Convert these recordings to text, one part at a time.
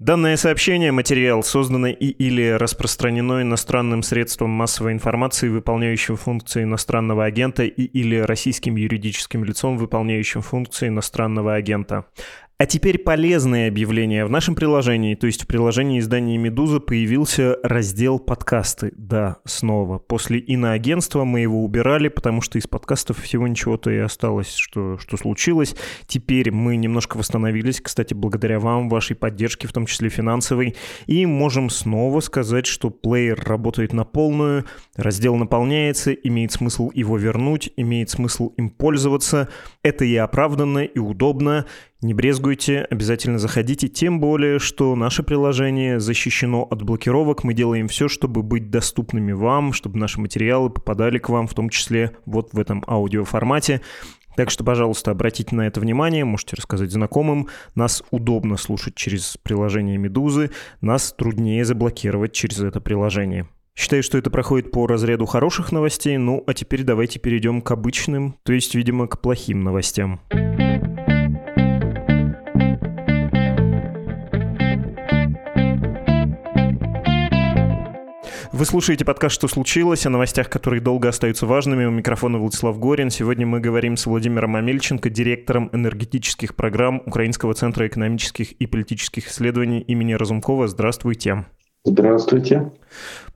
Данное сообщение, материал, созданный и или распространено иностранным средством массовой информации, выполняющим функции иностранного агента и или российским юридическим лицом, выполняющим функции иностранного агента. А теперь полезное объявление. В нашем приложении, то есть в приложении издания «Медуза», появился раздел «Подкасты». Да, снова. После иноагентства мы его убирали, потому что из подкастов всего ничего-то и осталось, что, что случилось. Теперь мы немножко восстановились, кстати, благодаря вам, вашей поддержке, в том числе финансовой, и можем снова сказать, что плеер работает на полную, раздел наполняется, имеет смысл его вернуть, имеет смысл им пользоваться. Это и оправданно, и удобно, не брезгуйте, обязательно заходите, тем более, что наше приложение защищено от блокировок. Мы делаем все, чтобы быть доступными вам, чтобы наши материалы попадали к вам, в том числе вот в этом аудиоформате. Так что, пожалуйста, обратите на это внимание, можете рассказать знакомым. Нас удобно слушать через приложение «Медузы», нас труднее заблокировать через это приложение. Считаю, что это проходит по разряду хороших новостей, ну а теперь давайте перейдем к обычным, то есть, видимо, к плохим новостям. Вы слушаете подкаст «Что случилось?» о новостях, которые долго остаются важными. У микрофона Владислав Горин. Сегодня мы говорим с Владимиром Амельченко, директором энергетических программ Украинского центра экономических и политических исследований имени Разумкова. Здравствуйте. Здравствуйте.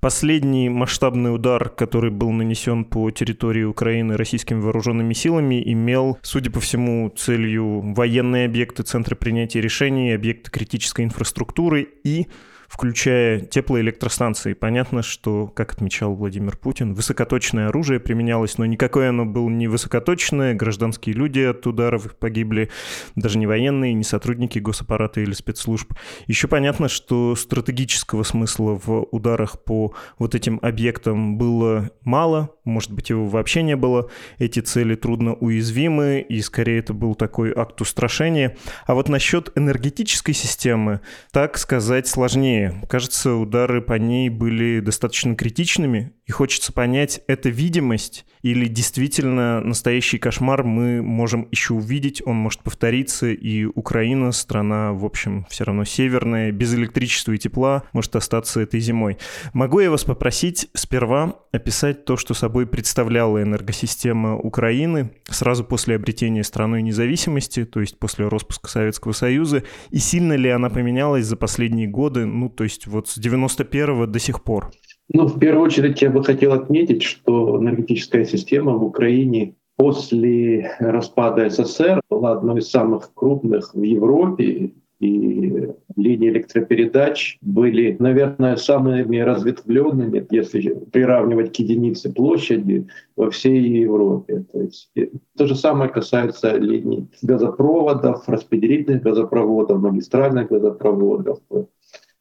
Последний масштабный удар, который был нанесен по территории Украины российскими вооруженными силами, имел, судя по всему, целью военные объекты, центры принятия решений, объекты критической инфраструктуры и включая теплоэлектростанции. Понятно, что, как отмечал Владимир Путин, высокоточное оружие применялось, но никакое оно было не высокоточное, гражданские люди от ударов погибли, даже не военные, не сотрудники госаппарата или спецслужб. Еще понятно, что стратегического смысла в ударах по вот этим объектам было мало, может быть, его вообще не было. Эти цели трудно уязвимы, и скорее это был такой акт устрашения. А вот насчет энергетической системы, так сказать, сложнее сложнее. Кажется, удары по ней были достаточно критичными, и хочется понять, это видимость или действительно настоящий кошмар мы можем еще увидеть, он может повториться, и Украина, страна, в общем, все равно северная, без электричества и тепла, может остаться этой зимой. Могу я вас попросить сперва описать то, что собой представляла энергосистема Украины сразу после обретения страной независимости, то есть после распуска Советского Союза, и сильно ли она поменялась за последние годы, ну, то есть вот с 91-го до сих пор? Ну, в первую очередь я бы хотел отметить, что энергетическая система в Украине после распада СССР была одной из самых крупных в Европе, и линии электропередач были, наверное, самыми разветвленными, если приравнивать к единице площади во всей Европе. То, есть, то же самое касается линий газопроводов, распределительных газопроводов, магистральных газопроводов.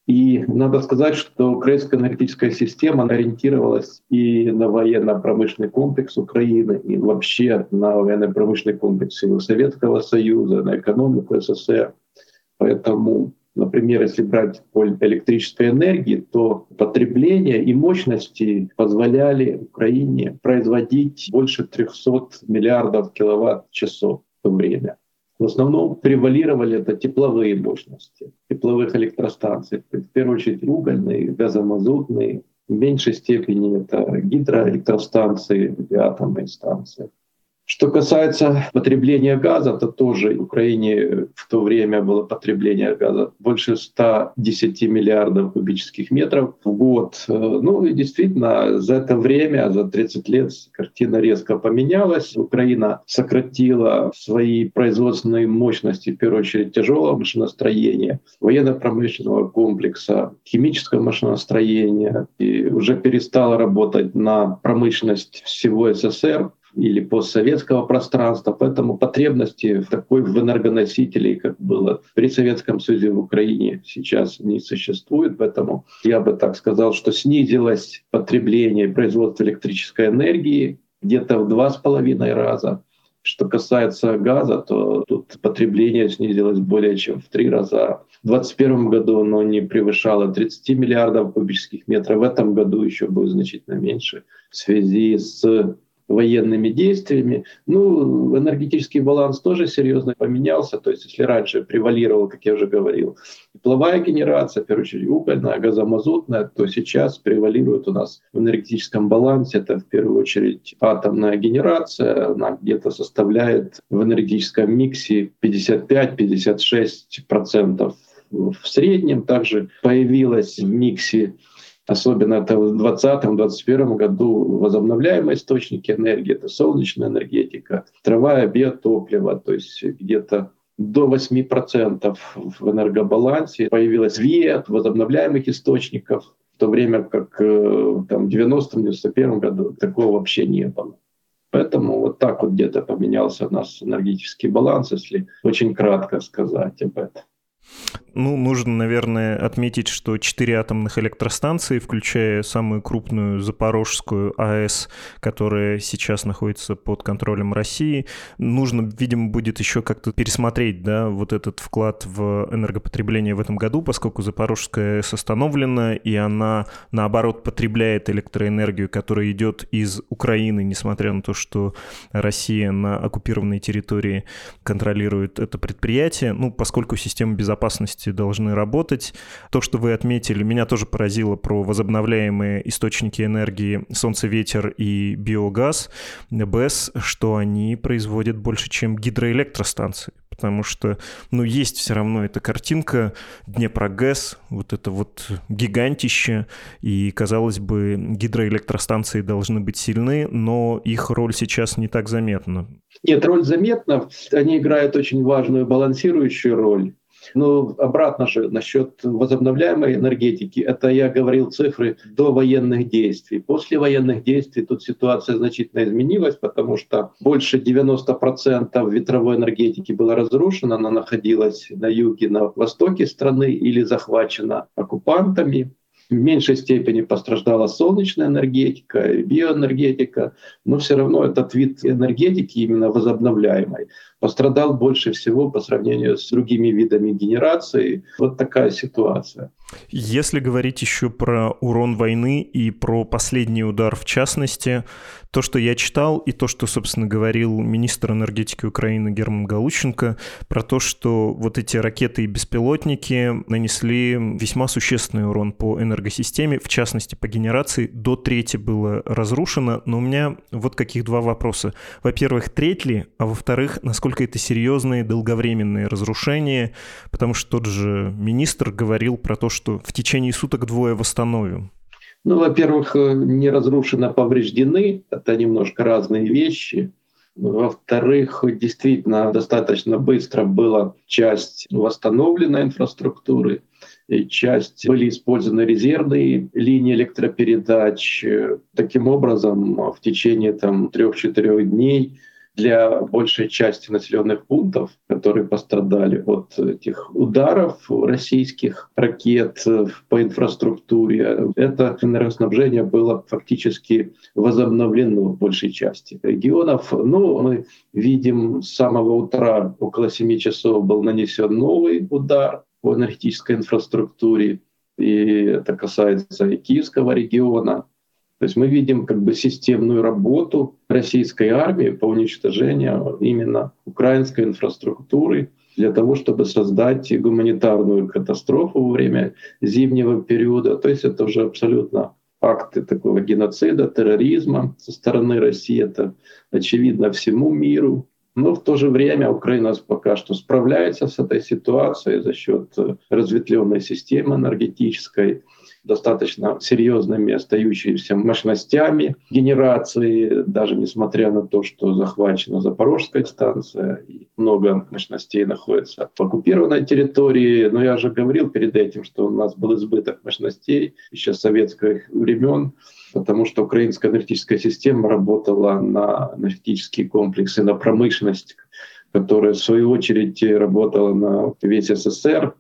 И надо сказать, что украинская энергетическая система ориентировалась и на военно-промышленный комплекс Украины, и вообще на военно-промышленный комплекс Советского Союза, на экономику СССР. Поэтому, например, если брать по электрической энергии, то потребление и мощности позволяли Украине производить больше 300 миллиардов киловатт-часов в то время. В основном превалировали это тепловые мощности, тепловых электростанций, в первую очередь угольные, газомазутные, в меньшей степени это гидроэлектростанции атомные станции. Что касается потребления газа, то тоже в Украине в то время было потребление газа больше 110 миллиардов кубических метров в год. Ну и действительно, за это время, за 30 лет картина резко поменялась. Украина сократила свои производственные мощности, в первую очередь тяжелого машиностроения, военно-промышленного комплекса, химического машиностроения, и уже перестала работать на промышленность всего СССР или постсоветского пространства, поэтому потребности в такой в энергоносителей, как было при Советском Союзе в Украине, сейчас не существует. Поэтому я бы так сказал, что снизилось потребление и производство электрической энергии где-то в два с половиной раза. Что касается газа, то тут потребление снизилось более чем в три раза. В 2021 году оно не превышало 30 миллиардов кубических метров. В этом году еще будет значительно меньше в связи с военными действиями. Ну, энергетический баланс тоже серьезно поменялся. То есть если раньше превалировал, как я уже говорил, тепловая генерация, в первую очередь угольная, газомазутная, то сейчас превалирует у нас в энергетическом балансе, это в первую очередь атомная генерация, она где-то составляет в энергетическом миксе 55-56% в среднем. Также появилась в миксе особенно это в 2020-2021 году возобновляемые источники энергии, это солнечная энергетика, трава, биотопливо, то есть где-то до 8% в энергобалансе появилось от возобновляемых источников, в то время как э, там, в 90-91 году такого вообще не было. Поэтому вот так вот где-то поменялся у нас энергетический баланс, если очень кратко сказать об этом. Ну, нужно, наверное, отметить, что четыре атомных электростанции, включая самую крупную Запорожскую АЭС, которая сейчас находится под контролем России, нужно, видимо, будет еще как-то пересмотреть, да, вот этот вклад в энергопотребление в этом году, поскольку Запорожская АЭС остановлена, и она, наоборот, потребляет электроэнергию, которая идет из Украины, несмотря на то, что Россия на оккупированной территории контролирует это предприятие, ну, поскольку система безопасности мощности должны работать. То, что вы отметили, меня тоже поразило про возобновляемые источники энергии солнце, ветер и биогаз, БЭС, что они производят больше, чем гидроэлектростанции потому что, ну, есть все равно эта картинка Днепрогэс, вот это вот гигантище, и, казалось бы, гидроэлектростанции должны быть сильны, но их роль сейчас не так заметна. Нет, роль заметна, они играют очень важную балансирующую роль. Но обратно же насчет возобновляемой энергетики, это я говорил цифры до военных действий. После военных действий тут ситуация значительно изменилась, потому что больше 90% ветровой энергетики было разрушено, она находилась на юге, на востоке страны или захвачена оккупантами. В меньшей степени пострадала солнечная энергетика, биоэнергетика, но все равно этот вид энергетики именно возобновляемой пострадал больше всего по сравнению с другими видами генерации. Вот такая ситуация. Если говорить еще про урон войны и про последний удар в частности, то, что я читал, и то, что, собственно, говорил министр энергетики Украины Герман Галущенко, про то, что вот эти ракеты и беспилотники нанесли весьма существенный урон по энергосистеме, в частности, по генерации. До трети было разрушено, но у меня вот каких два вопроса. Во-первых, треть ли, а во-вторых, насколько насколько это серьезные долговременные разрушения, потому что тот же министр говорил про то, что в течение суток двое восстановим. Ну, во-первых, э, не разрушены, а повреждены. Это немножко разные вещи. Во-вторых, действительно, достаточно быстро была часть восстановлена инфраструктуры, и часть были использованы резервные линии электропередач. Таким образом, в течение там, трех-четырех дней для большей части населенных пунктов, которые пострадали от этих ударов российских ракет по инфраструктуре, это энергоснабжение было фактически возобновлено в большей части регионов. Но ну, мы видим с самого утра, около 7 часов был нанесен новый удар по энергетической инфраструктуре, и это касается и Киевского региона, то есть мы видим как бы системную работу российской армии по уничтожению именно украинской инфраструктуры для того, чтобы создать гуманитарную катастрофу во время зимнего периода. То есть это уже абсолютно акты такого геноцида, терроризма со стороны России. Это очевидно всему миру. Но в то же время Украина пока что справляется с этой ситуацией за счет разветвленной системы энергетической, достаточно серьезными остающимися мощностями генерации, даже несмотря на то, что захвачена Запорожская станция, и много мощностей находится в оккупированной территории. Но я же говорил перед этим, что у нас был избыток мощностей еще с советских времен, потому что украинская энергетическая система работала на энергетические комплексы, на промышленность, которая в свою очередь работала на весь СССР,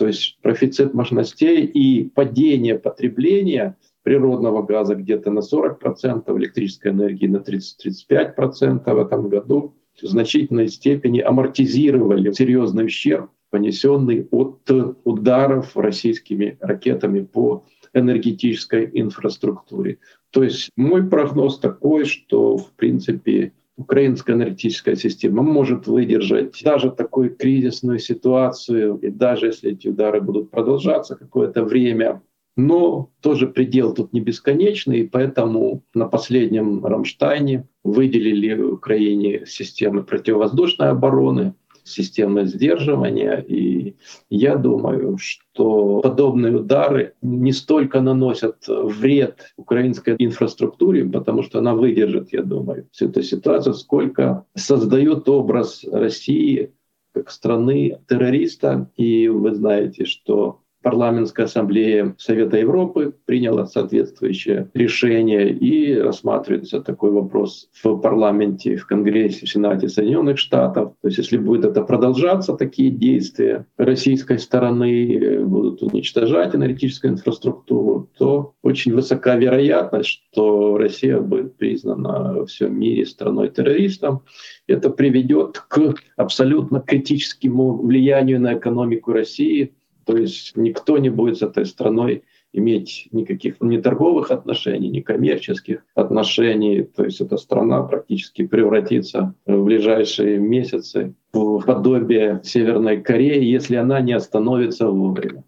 то есть профицит мощностей и падение потребления природного газа где-то на 40%, электрической энергии на 30-35% в этом году в значительной степени амортизировали серьезный ущерб, понесенный от ударов российскими ракетами по энергетической инфраструктуре. То есть мой прогноз такой, что в принципе украинская энергетическая система может выдержать даже такую кризисную ситуацию, и даже если эти удары будут продолжаться какое-то время, но тоже предел тут не бесконечный, и поэтому на последнем Рамштайне выделили Украине системы противовоздушной обороны, системы сдерживания. И я думаю, что подобные удары не столько наносят вред украинской инфраструктуре, потому что она выдержит, я думаю, всю эту ситуацию, сколько создает образ России как страны террориста. И вы знаете, что Парламентская ассамблея Совета Европы приняла соответствующее решение и рассматривается такой вопрос в парламенте, в Конгрессе, в Сенате Соединенных Штатов. То есть если будет это продолжаться, такие действия российской стороны э, будут уничтожать энергетическую инфраструктуру, то очень высока вероятность, что Россия будет признана во всем мире страной-террористом. Это приведет к абсолютно критическому влиянию на экономику России, то есть никто не будет с этой страной иметь никаких ни торговых отношений, ни коммерческих отношений. То есть эта страна практически превратится в ближайшие месяцы в подобие Северной Кореи, если она не остановится вовремя.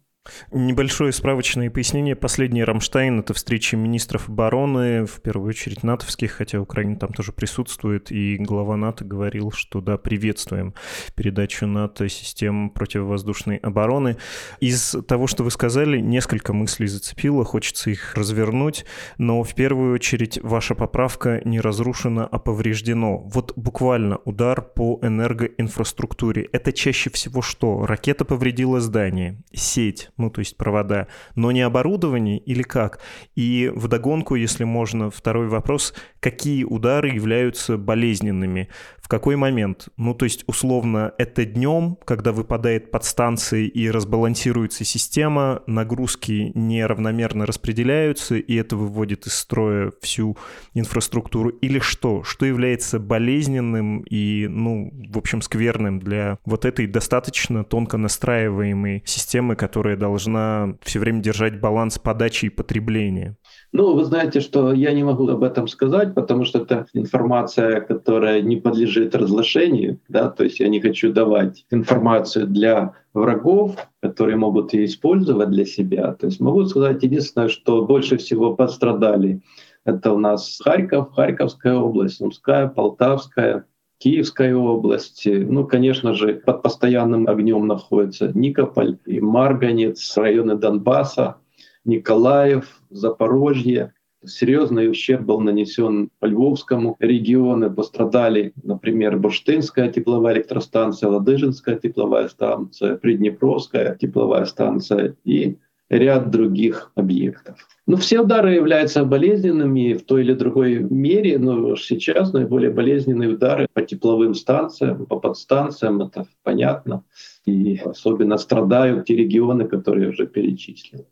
Небольшое справочное пояснение. Последний Рамштайн — это встреча министров обороны, в первую очередь натовских, хотя Украина там тоже присутствует, и глава НАТО говорил, что да, приветствуем передачу НАТО систем противовоздушной обороны. Из того, что вы сказали, несколько мыслей зацепило, хочется их развернуть, но в первую очередь ваша поправка не разрушена, а повреждено. Вот буквально удар по энергоинфраструктуре. Это чаще всего что? Ракета повредила здание, сеть, ну то есть провода, но не оборудование или как? И вдогонку, если можно, второй вопрос, какие удары являются болезненными? В какой момент? Ну то есть условно это днем, когда выпадает подстанция и разбалансируется система, нагрузки неравномерно распределяются, и это выводит из строя всю инфраструктуру, или что? Что является болезненным и, ну, в общем, скверным для вот этой достаточно тонко настраиваемой системы, которая должна все время держать баланс подачи и потребления? Ну, вы знаете, что я не могу об этом сказать, потому что это информация, которая не подлежит разглашению, да, то есть я не хочу давать информацию для врагов, которые могут ее использовать для себя. То есть могу сказать единственное, что больше всего пострадали это у нас Харьков, Харьковская область, Сумская, Полтавская, Киевская область. Ну, конечно же, под постоянным огнем находится Никополь и Марганец, районы Донбасса, Николаев, Запорожье. Серьезный ущерб был нанесен по Львовскому региону. Пострадали, например, Бурштинская тепловая электростанция, Ладыжинская тепловая станция, Приднепровская тепловая станция и ряд других объектов. Ну, все удары являются болезненными в той или другой мере, но сейчас наиболее болезненные удары по тепловым станциям, по подстанциям, это понятно. И особенно страдают те регионы, которые я уже перечислил.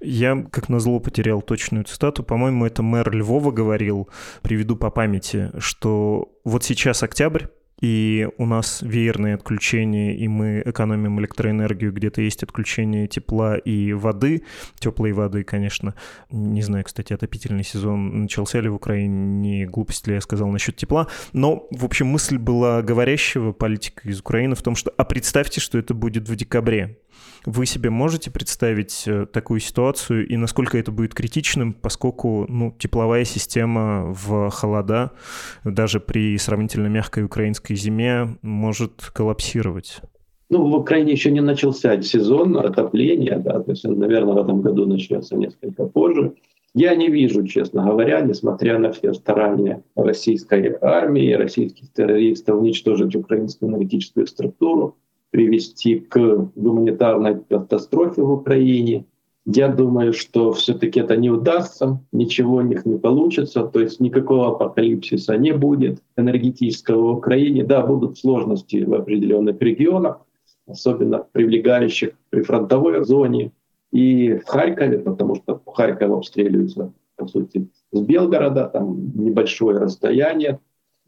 Я, как назло, потерял точную цитату. По-моему, это мэр Львова говорил, приведу по памяти, что вот сейчас октябрь, и у нас веерные отключения, и мы экономим электроэнергию, где-то есть отключение тепла и воды, теплой воды, конечно. Не знаю, кстати, отопительный сезон начался ли в Украине, не глупость ли я сказал насчет тепла, но, в общем, мысль была говорящего политика из Украины в том, что «а представьте, что это будет в декабре». Вы себе можете представить э, такую ситуацию и насколько это будет критичным, поскольку ну, тепловая система в холода даже при сравнительно мягкой украинской зиме может коллапсировать? Ну, в Украине еще не начался сезон отопления, да, то есть, наверное, в этом году начнется несколько позже. Я не вижу, честно говоря, несмотря на все старания российской армии, российских террористов уничтожить украинскую энергетическую структуру, привести к гуманитарной катастрофе в Украине. Я думаю, что все-таки это не удастся, ничего у них не получится, то есть никакого апокалипсиса не будет энергетического в Украине. Да, будут сложности в определенных регионах, особенно прилегающих при фронтовой зоне и в Харькове, потому что Харьков обстреливается, по сути, с Белгорода, там небольшое расстояние.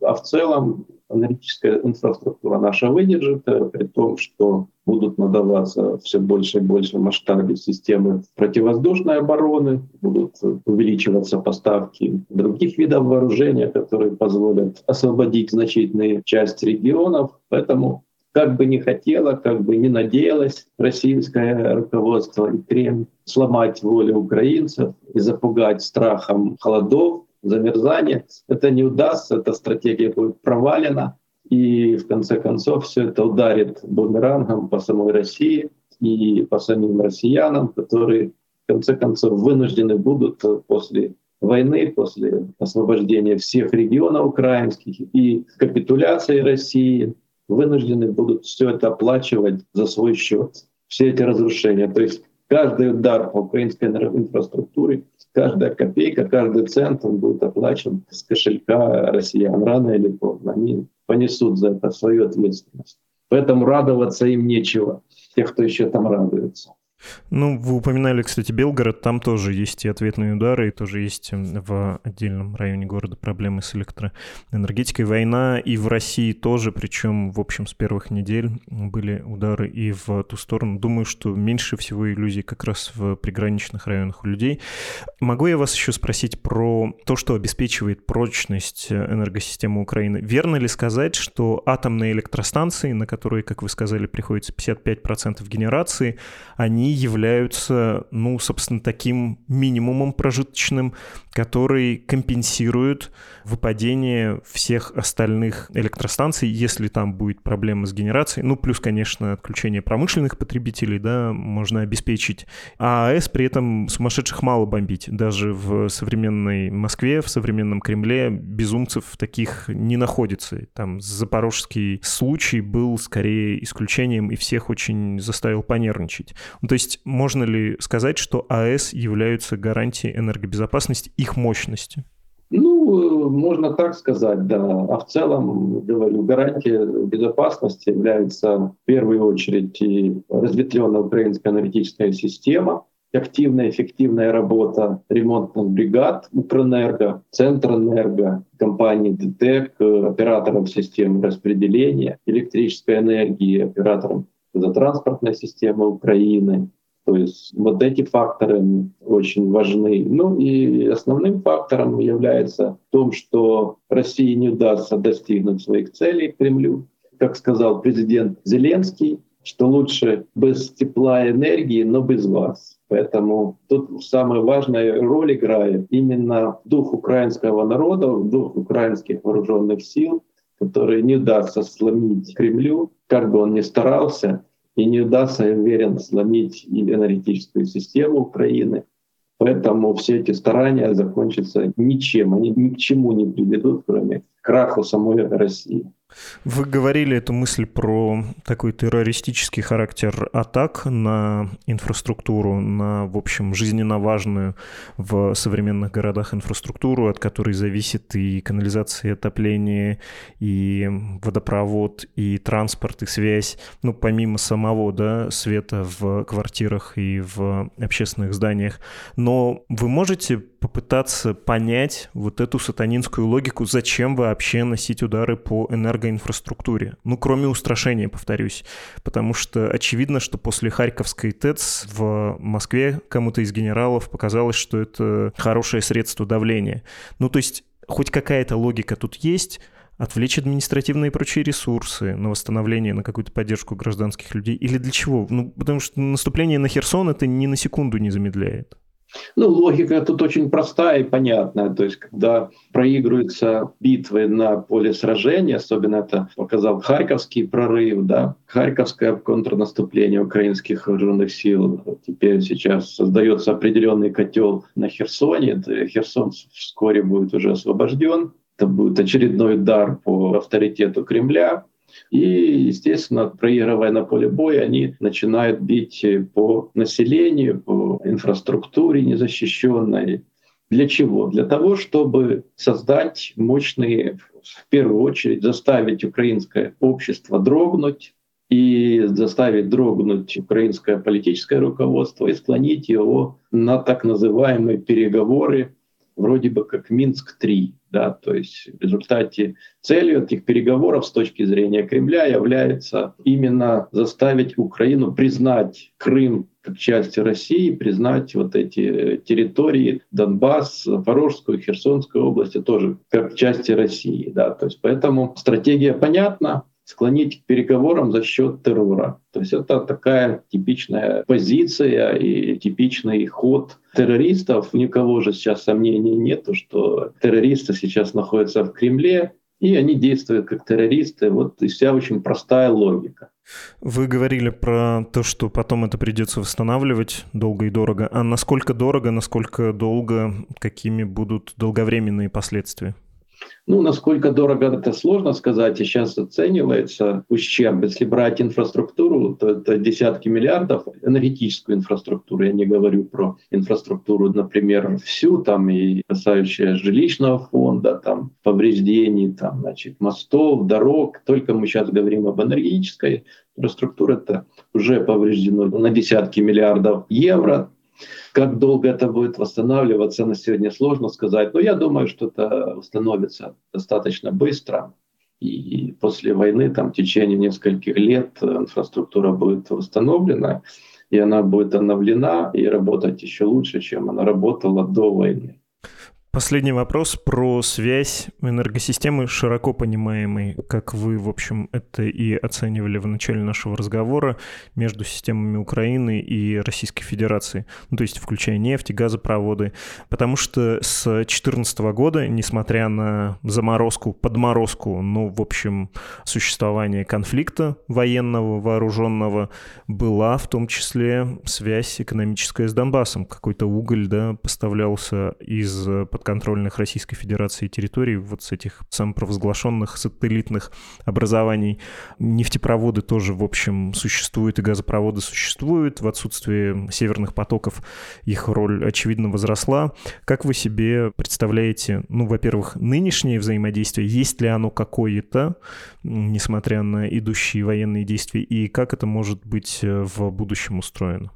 А в целом аналитическая инфраструктура наша выдержит, при том, что будут надаваться все больше и больше масштабе системы противовоздушной обороны, будут увеличиваться поставки других видов вооружения, которые позволят освободить значительную часть регионов. Поэтому как бы не хотела, как бы не надеялась российское руководство и Кремль сломать волю украинцев и запугать страхом холодов, замерзания, это не удастся, эта стратегия будет провалена. И в конце концов все это ударит бумерангом по самой России и по самим россиянам, которые в конце концов вынуждены будут после войны, после освобождения всех регионов украинских и капитуляции России, вынуждены будут все это оплачивать за свой счет, все эти разрушения. То есть каждый удар по украинской инфраструктуре, каждая копейка, каждый цент он будет оплачен с кошелька россиян рано или поздно. Они понесут за это свою ответственность. Поэтому радоваться им нечего, тех, кто еще там радуется. Ну, вы упоминали, кстати, Белгород, там тоже есть и ответные удары, и тоже есть в отдельном районе города проблемы с электроэнергетикой. Война и в России тоже, причем, в общем, с первых недель были удары и в ту сторону. Думаю, что меньше всего иллюзий как раз в приграничных районах у людей. Могу я вас еще спросить про то, что обеспечивает прочность энергосистемы Украины? Верно ли сказать, что атомные электростанции, на которые, как вы сказали, приходится 55% генерации, они являются, ну, собственно, таким минимумом прожиточным, который компенсирует выпадение всех остальных электростанций, если там будет проблема с генерацией. Ну, плюс, конечно, отключение промышленных потребителей, да, можно обеспечить. А АЭС при этом сумасшедших мало бомбить. Даже в современной Москве, в современном Кремле безумцев таких не находится. Там запорожский случай был скорее исключением и всех очень заставил понервничать. Ну, то есть можно ли сказать, что АЭС являются гарантией энергобезопасности их мощности? Ну, можно так сказать, да. А в целом, говорю, гарантия безопасности является в первую очередь и разветвленная украинская аналитическая система, активная, эффективная работа ремонтных бригад Укрэнерго, Центрэнерго, компании ДТЭК, операторов системы распределения электрической энергии, операторов газотранспортной системы Украины, то есть вот эти факторы очень важны. Ну и основным фактором является том, что России не удастся достигнуть своих целей Кремлю. Как сказал президент Зеленский, что лучше без тепла и энергии, но без вас. Поэтому тут самая важная роль играет именно дух украинского народа, дух украинских вооруженных сил, который не удастся сломить Кремлю, как бы он ни старался, и не удастся, я уверен, сломить и энергетическую систему Украины. Поэтому все эти старания закончатся ничем, они ни к чему не приведут, кроме краху самой России. Вы говорили эту мысль про такой террористический характер атак на инфраструктуру, на, в общем, жизненно важную в современных городах инфраструктуру, от которой зависит и канализация, и отопление, и водопровод, и транспорт, и связь. Ну, помимо самого, да, света в квартирах и в общественных зданиях. Но вы можете попытаться понять вот эту сатанинскую логику, зачем вообще носить удары по энергоинфраструктуре. Ну, кроме устрашения, повторюсь. Потому что очевидно, что после Харьковской ТЭЦ в Москве кому-то из генералов показалось, что это хорошее средство давления. Ну, то есть хоть какая-то логика тут есть, отвлечь административные и прочие ресурсы на восстановление, на какую-то поддержку гражданских людей? Или для чего? Ну, потому что наступление на Херсон это ни на секунду не замедляет. Ну, логика тут очень простая и понятная. То есть, когда проигрываются битвы на поле сражения, особенно это показал Харьковский прорыв, да, Харьковское контрнаступление украинских вооруженных сил, теперь сейчас создается определенный котел на Херсоне. Херсон вскоре будет уже освобожден. Это будет очередной удар по авторитету Кремля. И, естественно, проигрывая на поле боя, они начинают бить по населению, по инфраструктуре незащищенной. Для чего? Для того, чтобы создать мощные, в первую очередь, заставить украинское общество дрогнуть, и заставить дрогнуть украинское политическое руководство и склонить его на так называемые переговоры вроде бы как Минск-3. Да, то есть в результате целью этих переговоров с точки зрения Кремля является именно заставить Украину признать Крым как часть России, признать вот эти территории Донбасс, Запорожскую, Херсонскую области тоже как части России. Да, то есть поэтому стратегия понятна, склонить к переговорам за счет террора. То есть это такая типичная позиция и типичный ход террористов. Никого же сейчас сомнений нету, что террористы сейчас находятся в Кремле, и они действуют как террористы. Вот и вся очень простая логика. Вы говорили про то, что потом это придется восстанавливать долго и дорого. А насколько дорого, насколько долго, какими будут долговременные последствия? Ну, насколько дорого это сложно сказать, сейчас оценивается ущерб. Если брать инфраструктуру, то это десятки миллиардов. Энергетическую инфраструктуру, я не говорю про инфраструктуру, например, всю, там и касающая жилищного фонда, там повреждений, там, значит, мостов, дорог. Только мы сейчас говорим об энергетической инфраструктуре, это уже повреждено на десятки миллиардов евро. Как долго это будет восстанавливаться, на сегодня сложно сказать. Но я думаю, что это восстановится достаточно быстро. И после войны, там, в течение нескольких лет инфраструктура будет восстановлена, и она будет обновлена и работать еще лучше, чем она работала до войны. Последний вопрос про связь энергосистемы, широко понимаемой, как вы, в общем, это и оценивали в начале нашего разговора, между системами Украины и Российской Федерации, ну, то есть включая нефть газопроводы. Потому что с 2014 года, несмотря на заморозку, подморозку, ну, в общем, существование конфликта военного, вооруженного, была в том числе связь экономическая с Донбассом. Какой-то уголь, да, поставлялся из под подконтрольных Российской Федерации территорий, вот с этих самопровозглашенных сателлитных образований. Нефтепроводы тоже, в общем, существуют, и газопроводы существуют. В отсутствии северных потоков их роль, очевидно, возросла. Как вы себе представляете, ну, во-первых, нынешнее взаимодействие, есть ли оно какое-то, несмотря на идущие военные действия, и как это может быть э, в будущем устроено?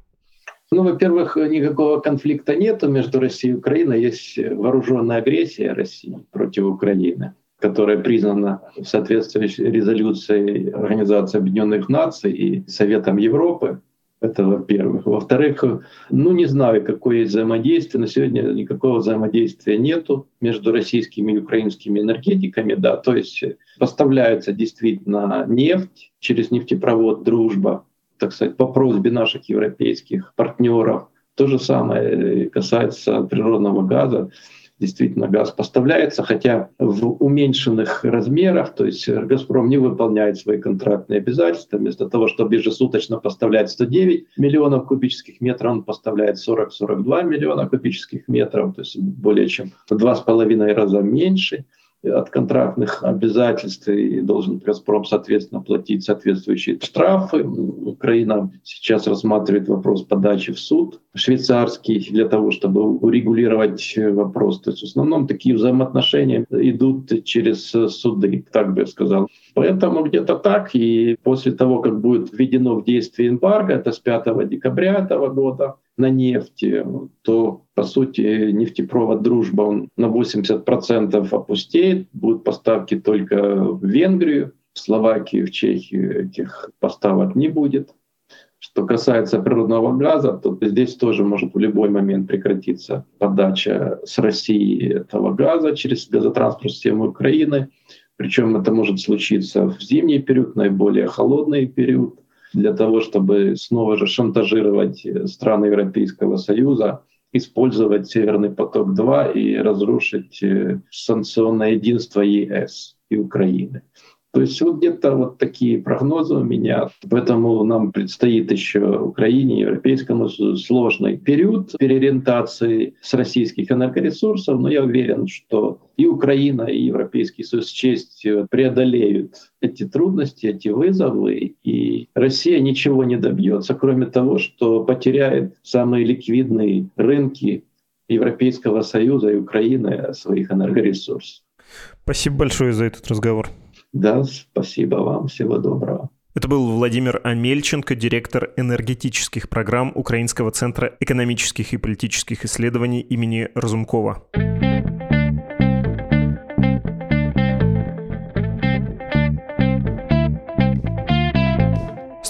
Ну, во-первых, никакого конфликта нет между Россией и Украиной. Есть вооруженная агрессия России против Украины, которая признана в соответствии с резолюцией Организации Объединенных Наций и Советом Европы. Это во-первых. Во-вторых, ну не знаю, какое есть взаимодействие. На сегодня никакого взаимодействия нету между российскими и украинскими энергетиками. Да, то есть поставляется действительно нефть через нефтепровод «Дружба», так сказать, по просьбе наших европейских партнеров. То же самое касается природного газа. Действительно, газ поставляется, хотя в уменьшенных размерах, то есть «Газпром» не выполняет свои контрактные обязательства. Вместо того, чтобы ежесуточно поставлять 109 миллионов кубических метров, он поставляет 40-42 миллиона кубических метров, то есть более чем в два с половиной раза меньше от контрактных обязательств и должен «Газпром», соответственно, платить соответствующие штрафы. Украина сейчас рассматривает вопрос подачи в суд швейцарский для того, чтобы урегулировать вопрос. То есть в основном такие взаимоотношения идут через суды, так бы я сказал. Поэтому где-то так. И после того, как будет введено в действие эмбарго, это с 5 декабря этого года, на нефть, то, по сути, нефтепровод «Дружба» он на 80% опустеет, будут поставки только в Венгрию, в Словакию, в Чехию этих поставок не будет. Что касается природного газа, то здесь тоже может в любой момент прекратиться подача с России этого газа через газотранспортную систему Украины. Причем это может случиться в зимний период, наиболее холодный период, для того, чтобы снова же шантажировать страны Европейского Союза, использовать Северный поток-2 и разрушить э, санкционное единство ЕС и Украины. То есть вот где-то вот такие прогнозы у меня. Поэтому нам предстоит еще Украине, европейскому сложный период переориентации с российских энергоресурсов. Но я уверен, что и Украина, и Европейский Союз с честью преодолеют эти трудности, эти вызовы, и Россия ничего не добьется, кроме того, что потеряет самые ликвидные рынки Европейского Союза и Украины своих энергоресурсов. Спасибо большое за этот разговор. Да, спасибо вам. Всего доброго. Это был Владимир Амельченко, директор энергетических программ Украинского центра экономических и политических исследований имени Разумкова.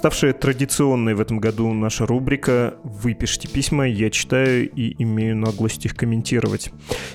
Ставшая традиционной в этом году наша рубрика «Вы пишите письма, я читаю и имею наглость их комментировать».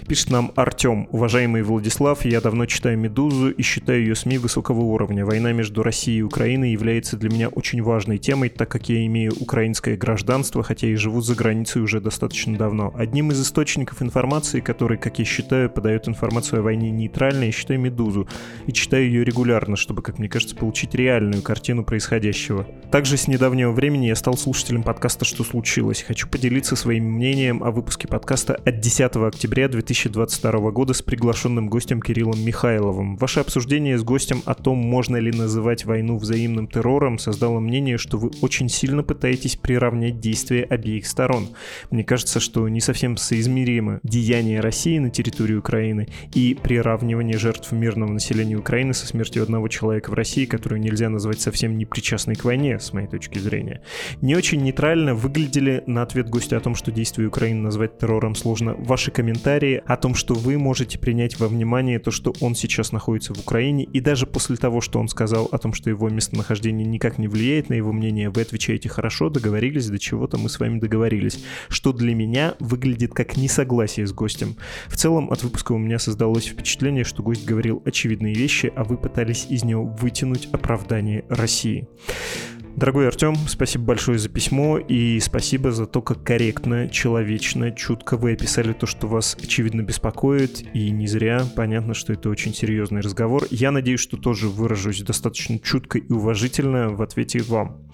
Пишет нам Артем. Уважаемый Владислав, я давно читаю «Медузу» и считаю ее СМИ высокого уровня. Война между Россией и Украиной является для меня очень важной темой, так как я имею украинское гражданство, хотя и живу за границей уже достаточно давно. Одним из источников информации, который, как я считаю, подает информацию о войне нейтрально, я считаю «Медузу» и читаю ее регулярно, чтобы, как мне кажется, получить реальную картину происходящего. Также с недавнего времени я стал слушателем подкаста «Что случилось?». Хочу поделиться своим мнением о выпуске подкаста от 10 октября 2022 года с приглашенным гостем Кириллом Михайловым. Ваше обсуждение с гостем о том, можно ли называть войну взаимным террором, создало мнение, что вы очень сильно пытаетесь приравнять действия обеих сторон. Мне кажется, что не совсем соизмеримо деяние России на территории Украины и приравнивание жертв мирного населения Украины со смертью одного человека в России, которую нельзя назвать совсем непричастной к войне, войне, с моей точки зрения. Не очень нейтрально выглядели на ответ гостя о том, что действия Украины назвать террором сложно, ваши комментарии о том, что вы можете принять во внимание то, что он сейчас находится в Украине, и даже после того, что он сказал о том, что его местонахождение никак не влияет на его мнение, вы отвечаете хорошо, договорились, до чего-то мы с вами договорились, что для меня выглядит как несогласие с гостем. В целом от выпуска у меня создалось впечатление, что гость говорил очевидные вещи, а вы пытались из него вытянуть оправдание России. Дорогой Артем, спасибо большое за письмо и спасибо за то, как корректно, человечно, чутко вы описали то, что вас очевидно беспокоит, и не зря понятно, что это очень серьезный разговор. Я надеюсь, что тоже выражусь достаточно чутко и уважительно в ответе вам.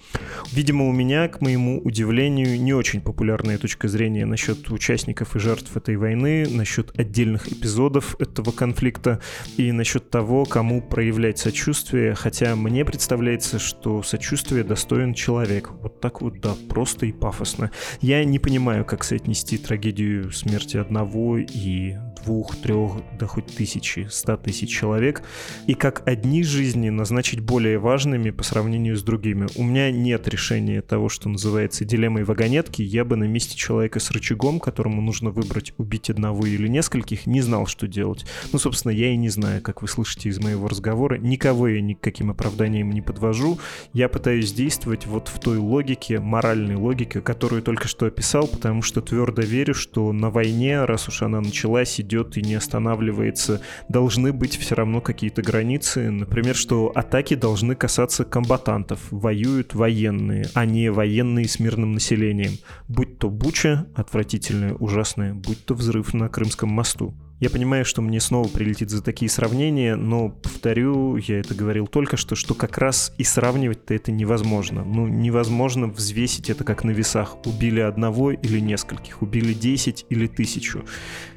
Видимо, у меня, к моему удивлению, не очень популярная точка зрения насчет участников и жертв этой войны, насчет отдельных эпизодов этого конфликта и насчет того, кому проявлять сочувствие, хотя мне представляется, что сочувствие достоин человек. Вот так вот, да, просто и пафосно. Я не понимаю, как соотнести трагедию смерти одного и двух, трех, да хоть тысячи, ста тысяч человек, и как одни жизни назначить более важными по сравнению с другими. У меня нет решения того, что называется дилеммой вагонетки. Я бы на месте человека с рычагом, которому нужно выбрать убить одного или нескольких, не знал, что делать. Ну, собственно, я и не знаю, как вы слышите из моего разговора. Никого я ни к каким оправданиям не подвожу. Я пытаюсь действовать вот в той логике, моральной логике, которую только что описал, потому что твердо верю, что на войне, раз уж она началась, идет и не останавливается, должны быть все равно какие-то границы. Например, что атаки должны касаться комбатантов. Воюют военные, а не военные с мирным населением. Будь то Буча, отвратительная, ужасная, будь то взрыв на Крымском мосту. Я понимаю, что мне снова прилетит за такие сравнения, но повторю, я это говорил только что, что как раз и сравнивать-то это невозможно. Ну, невозможно взвесить это как на весах. Убили одного или нескольких, убили 10 или тысячу.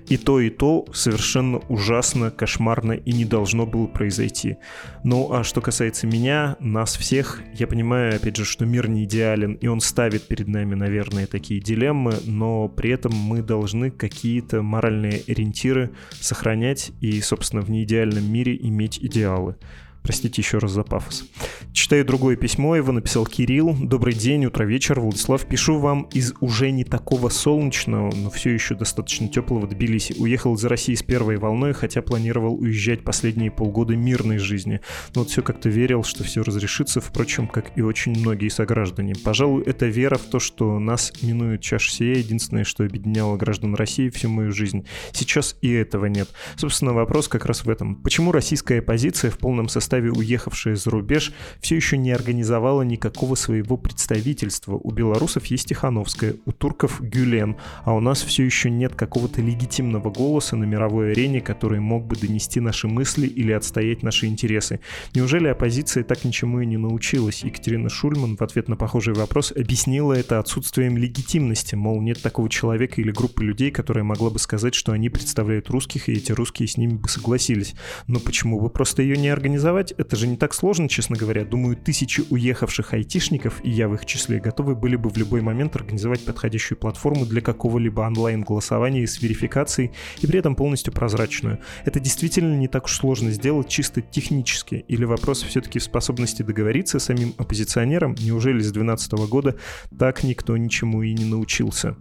И то, и то совершенно ужасно, кошмарно и не должно было произойти. Ну а что касается меня, нас всех, я понимаю, опять же, что мир не идеален, и он ставит перед нами, наверное, такие дилеммы, но при этом мы должны какие-то моральные ориентиры сохранять и, собственно, в неидеальном мире иметь идеалы. Простите еще раз за пафос. Читаю другое письмо, его написал Кирилл. Добрый день, утро, вечер, Владислав. Пишу вам из уже не такого солнечного, но все еще достаточно теплого Тбилиси. Уехал из России с первой волной, хотя планировал уезжать последние полгода мирной жизни. Но вот все как-то верил, что все разрешится, впрочем, как и очень многие сограждане. Пожалуй, это вера в то, что нас минует чаша сия, единственное, что объединяло граждан России всю мою жизнь. Сейчас и этого нет. Собственно, вопрос как раз в этом. Почему российская оппозиция в полном составе составе уехавшая за рубеж, все еще не организовала никакого своего представительства. У белорусов есть Тихановская, у турков Гюлен, а у нас все еще нет какого-то легитимного голоса на мировой арене, который мог бы донести наши мысли или отстоять наши интересы. Неужели оппозиция так ничему и не научилась? Екатерина Шульман в ответ на похожий вопрос объяснила это отсутствием легитимности, мол, нет такого человека или группы людей, которая могла бы сказать, что они представляют русских, и эти русские с ними бы согласились. Но почему бы просто ее не организовать? Организовать. Это же не так сложно, честно говоря. Думаю, тысячи уехавших айтишников, и я в их числе, готовы были бы в любой момент организовать подходящую платформу для какого-либо онлайн-голосования с верификацией и при этом полностью прозрачную. Это действительно не так уж сложно сделать чисто технически. Или вопрос все-таки в способности договориться с самим оппозиционером? Неужели с 2012 года так никто ничему и не научился?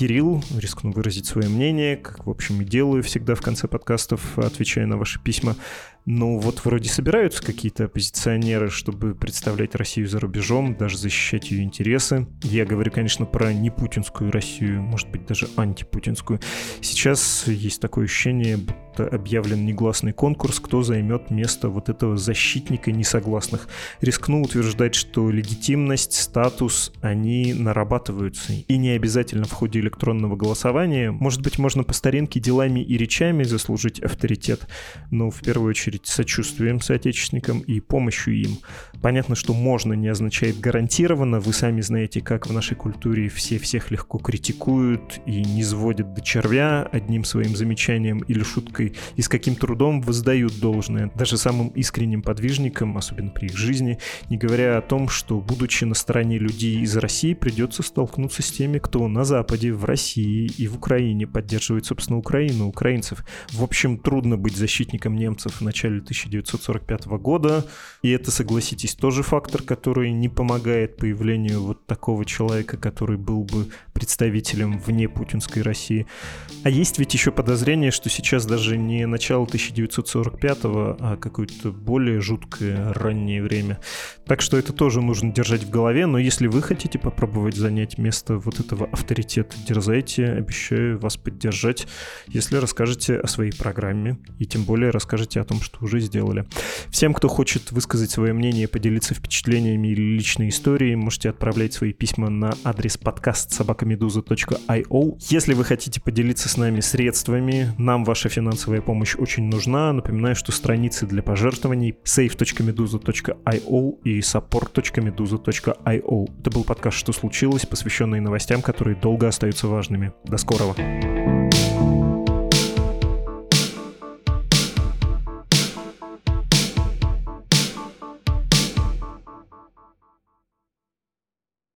Кирилл, рискну выразить свое мнение, как, в общем, и делаю всегда в конце подкастов, отвечая на ваши письма. Ну, вот вроде собираются какие-то оппозиционеры, чтобы представлять Россию за рубежом, даже защищать ее интересы. Я говорю, конечно, про не путинскую Россию, может быть, даже антипутинскую. Сейчас есть такое ощущение, будто объявлен негласный конкурс, кто займет место вот этого защитника несогласных. Рискну утверждать, что легитимность, статус, они нарабатываются. И не обязательно в ходе электронного голосования. Может быть, можно по старинке делами и речами заслужить авторитет, но в первую очередь очередь, сочувствием соотечественникам и помощью им. Понятно, что можно не означает гарантированно. Вы сами знаете, как в нашей культуре все всех легко критикуют и не сводят до червя одним своим замечанием или шуткой, и с каким трудом воздают должное даже самым искренним подвижникам, особенно при их жизни, не говоря о том, что, будучи на стороне людей из России, придется столкнуться с теми, кто на Западе, в России и в Украине поддерживает, собственно, Украину, украинцев. В общем, трудно быть защитником немцев в 1945 года, и это, согласитесь, тоже фактор, который не помогает появлению вот такого человека, который был бы представителем вне путинской России. А есть ведь еще подозрение, что сейчас даже не начало 1945, а какое-то более жуткое раннее время. Так что это тоже нужно держать в голове, но если вы хотите попробовать занять место вот этого авторитета, дерзайте, обещаю вас поддержать, если расскажете о своей программе и тем более расскажете о том, что уже сделали. Всем, кто хочет высказать свое мнение, поделиться впечатлениями или личной историей, можете отправлять свои письма на адрес подкаст собакамедуза.io. Если вы хотите поделиться с нами средствами, нам ваша финансовая помощь очень нужна. Напоминаю, что страницы для пожертвований save.meduza.io и support.meduza.io. Это был подкаст «Что случилось?», посвященный новостям, которые долго остаются важными. До скорого!